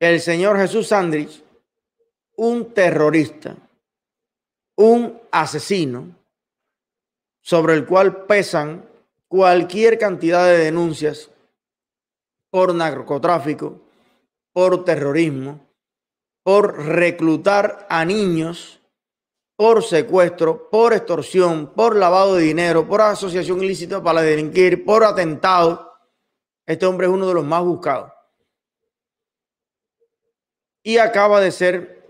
el señor Jesús Sandrich, un terrorista, un asesino, sobre el cual pesan cualquier cantidad de denuncias por narcotráfico, por terrorismo, por reclutar a niños, por secuestro, por extorsión, por lavado de dinero, por asociación ilícita para delinquir, por atentado. Este hombre es uno de los más buscados. Y acaba de ser,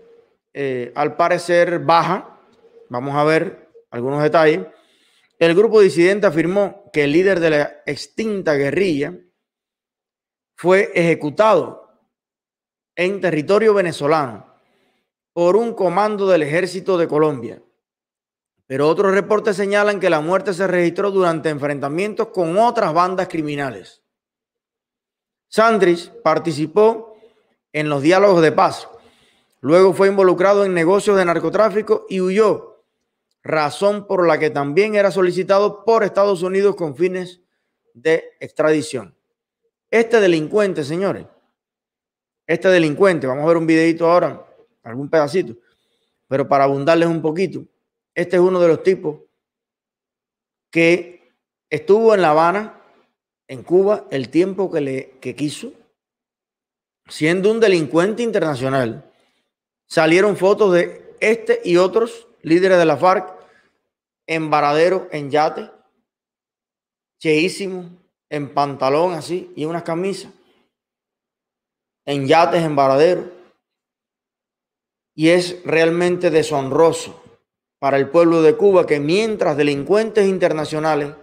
eh, al parecer, baja. Vamos a ver algunos detalles. El grupo disidente afirmó que el líder de la extinta guerrilla fue ejecutado en territorio venezolano por un comando del ejército de Colombia. Pero otros reportes señalan que la muerte se registró durante enfrentamientos con otras bandas criminales. Sandrich participó en los diálogos de paz. Luego fue involucrado en negocios de narcotráfico y huyó, razón por la que también era solicitado por Estados Unidos con fines de extradición. Este delincuente, señores, este delincuente, vamos a ver un videito ahora, algún pedacito, pero para abundarles un poquito, este es uno de los tipos que estuvo en La Habana, en Cuba, el tiempo que, le, que quiso, siendo un delincuente internacional. Salieron fotos de este y otros líderes de la FARC en varadero, en yate, cheísimo, en pantalón así y unas camisas, en yates, en varadero. Y es realmente deshonroso para el pueblo de Cuba que mientras delincuentes internacionales,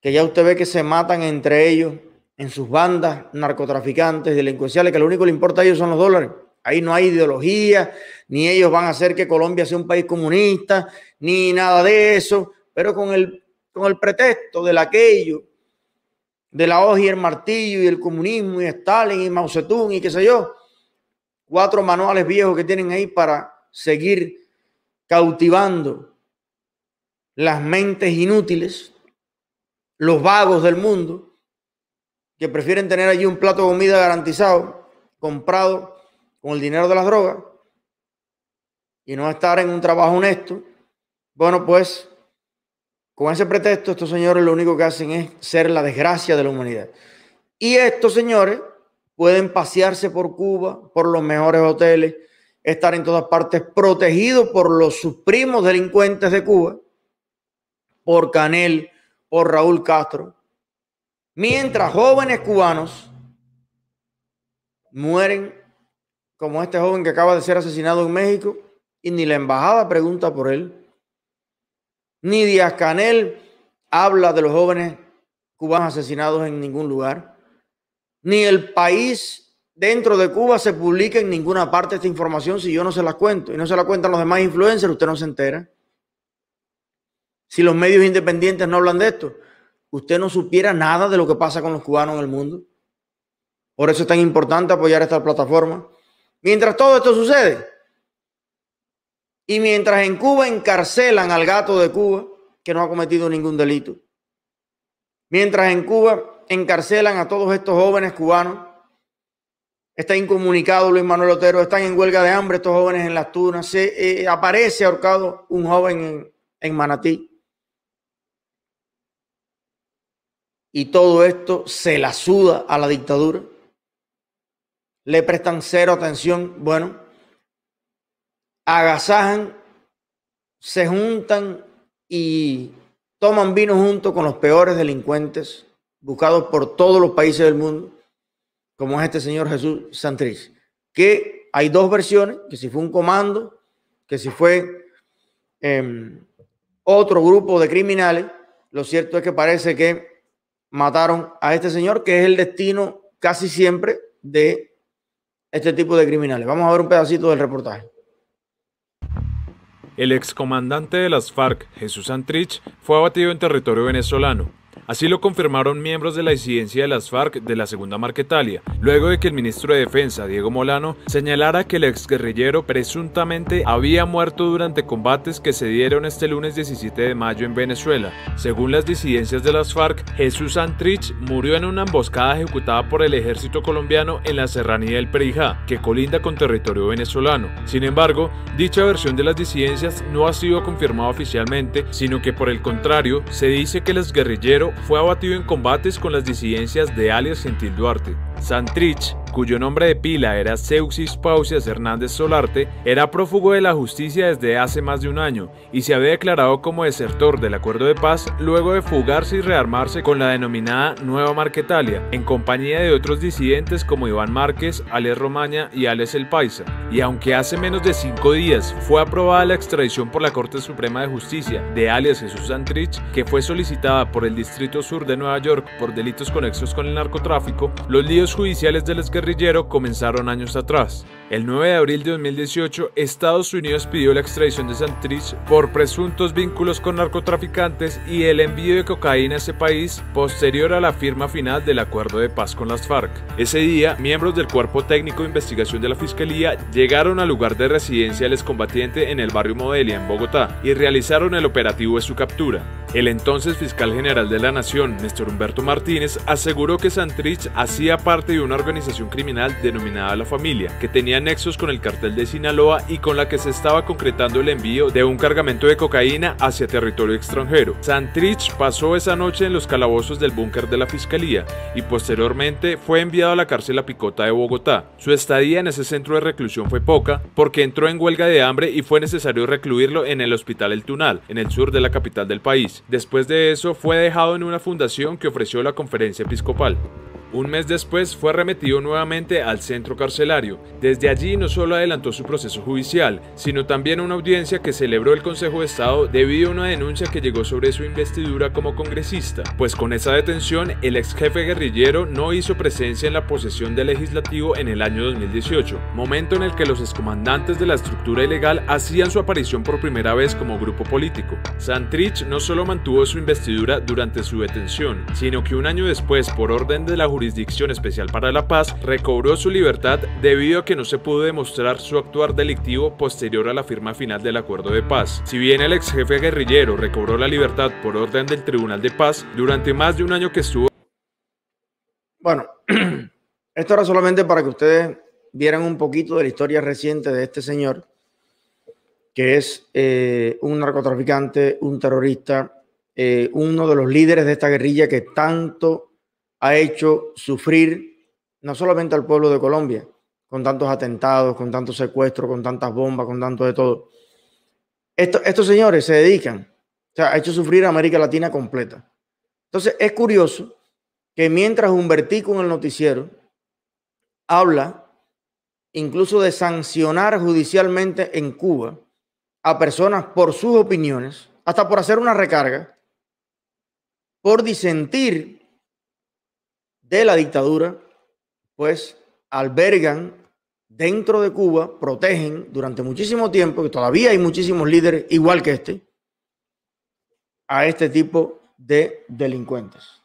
que ya usted ve que se matan entre ellos en sus bandas narcotraficantes, delincuenciales, que lo único que le importa a ellos son los dólares. Ahí no hay ideología, ni ellos van a hacer que Colombia sea un país comunista, ni nada de eso, pero con el con el pretexto del aquello, de la hoja y el martillo y el comunismo y Stalin y Mao Zedong y qué sé yo, cuatro manuales viejos que tienen ahí para seguir cautivando las mentes inútiles, los vagos del mundo, que prefieren tener allí un plato de comida garantizado, comprado con el dinero de las drogas, y no estar en un trabajo honesto. Bueno, pues con ese pretexto, estos señores lo único que hacen es ser la desgracia de la humanidad. Y estos señores pueden pasearse por Cuba, por los mejores hoteles, estar en todas partes protegidos por los sus primos delincuentes de Cuba, por Canel, por Raúl Castro, mientras jóvenes cubanos mueren como este joven que acaba de ser asesinado en México y ni la embajada pregunta por él ni Díaz Canel habla de los jóvenes cubanos asesinados en ningún lugar. Ni el país dentro de Cuba se publica en ninguna parte esta información si yo no se la cuento. Y no se la cuentan los demás influencers, usted no se entera. Si los medios independientes no hablan de esto, usted no supiera nada de lo que pasa con los cubanos en el mundo. Por eso es tan importante apoyar esta plataforma. Mientras todo esto sucede, y mientras en Cuba encarcelan al gato de Cuba, que no ha cometido ningún delito, mientras en Cuba encarcelan a todos estos jóvenes cubanos, está incomunicado Luis Manuel Otero, están en huelga de hambre estos jóvenes en las tunas, se eh, aparece ahorcado un joven en, en Manatí. Y todo esto se la suda a la dictadura. Le prestan cero atención. Bueno, agasajan, se juntan y toman vino junto con los peores delincuentes buscados por todos los países del mundo, como es este señor Jesús Santrich, que hay dos versiones, que si fue un comando, que si fue em, otro grupo de criminales, lo cierto es que parece que mataron a este señor, que es el destino casi siempre de este tipo de criminales. Vamos a ver un pedacito del reportaje. El excomandante de las FARC, Jesús Santrich, fue abatido en territorio venezolano. Así lo confirmaron miembros de la disidencia de las FARC de la Segunda Marquetalia, luego de que el ministro de Defensa, Diego Molano, señalara que el exguerrillero presuntamente había muerto durante combates que se dieron este lunes 17 de mayo en Venezuela. Según las disidencias de las FARC, Jesús Antrich murió en una emboscada ejecutada por el ejército colombiano en la serranía del Perijá, que colinda con territorio venezolano. Sin embargo, dicha versión de las disidencias no ha sido confirmada oficialmente, sino que por el contrario, se dice que el exguerrillero fue abatido en combates con las disidencias de alias Gentil Duarte. Santrich cuyo nombre de pila era Seuxis Pausias Hernández Solarte, era prófugo de la justicia desde hace más de un año y se había declarado como desertor del acuerdo de paz luego de fugarse y rearmarse con la denominada Nueva Marquetalia, en compañía de otros disidentes como Iván Márquez, Alex Romaña y Alex El Paisa. Y aunque hace menos de cinco días fue aprobada la extradición por la Corte Suprema de Justicia de alias Jesús Santrich, que fue solicitada por el Distrito Sur de Nueva York por delitos conexos con el narcotráfico, los líos judiciales de comenzaron años atrás. El 9 de abril de 2018, Estados Unidos pidió la extradición de Santrich por presuntos vínculos con narcotraficantes y el envío de cocaína a ese país posterior a la firma final del acuerdo de paz con las FARC. Ese día, miembros del Cuerpo Técnico de Investigación de la Fiscalía llegaron al lugar de residencia del excombatiente en el barrio Modelia, en Bogotá, y realizaron el operativo de su captura. El entonces fiscal general de la Nación, Néstor Humberto Martínez, aseguró que Santrich hacía parte de una organización criminal denominada La Familia, que tenía nexos con el cartel de Sinaloa y con la que se estaba concretando el envío de un cargamento de cocaína hacia territorio extranjero. Santrich pasó esa noche en los calabozos del búnker de la Fiscalía y posteriormente fue enviado a la cárcel La Picota de Bogotá. Su estadía en ese centro de reclusión fue poca porque entró en huelga de hambre y fue necesario recluirlo en el Hospital El Tunal, en el sur de la capital del país. Después de eso fue dejado en una fundación que ofreció la conferencia episcopal. Un mes después fue remetido nuevamente al centro carcelario. Desde allí no solo adelantó su proceso judicial, sino también una audiencia que celebró el Consejo de Estado debido a una denuncia que llegó sobre su investidura como congresista, pues con esa detención el ex jefe guerrillero no hizo presencia en la posesión del legislativo en el año 2018, momento en el que los excomandantes de la estructura ilegal hacían su aparición por primera vez como grupo político. Santrich no solo mantuvo su investidura durante su detención, sino que un año después, por orden de la jurisdicción, Jurisdicción Especial para la Paz recobró su libertad debido a que no se pudo demostrar su actuar delictivo posterior a la firma final del acuerdo de paz. Si bien el ex jefe guerrillero recobró la libertad por orden del Tribunal de Paz, durante más de un año que estuvo... Bueno, esto era solamente para que ustedes vieran un poquito de la historia reciente de este señor, que es eh, un narcotraficante, un terrorista, eh, uno de los líderes de esta guerrilla que tanto ha hecho sufrir no solamente al pueblo de Colombia, con tantos atentados, con tantos secuestros, con tantas bombas, con tanto de todo. estos señores se dedican, o sea, ha hecho sufrir a América Latina completa. Entonces, es curioso que mientras Humbertico en el noticiero habla incluso de sancionar judicialmente en Cuba a personas por sus opiniones, hasta por hacer una recarga, por disentir de la dictadura, pues albergan dentro de Cuba, protegen durante muchísimo tiempo, que todavía hay muchísimos líderes igual que este, a este tipo de delincuentes.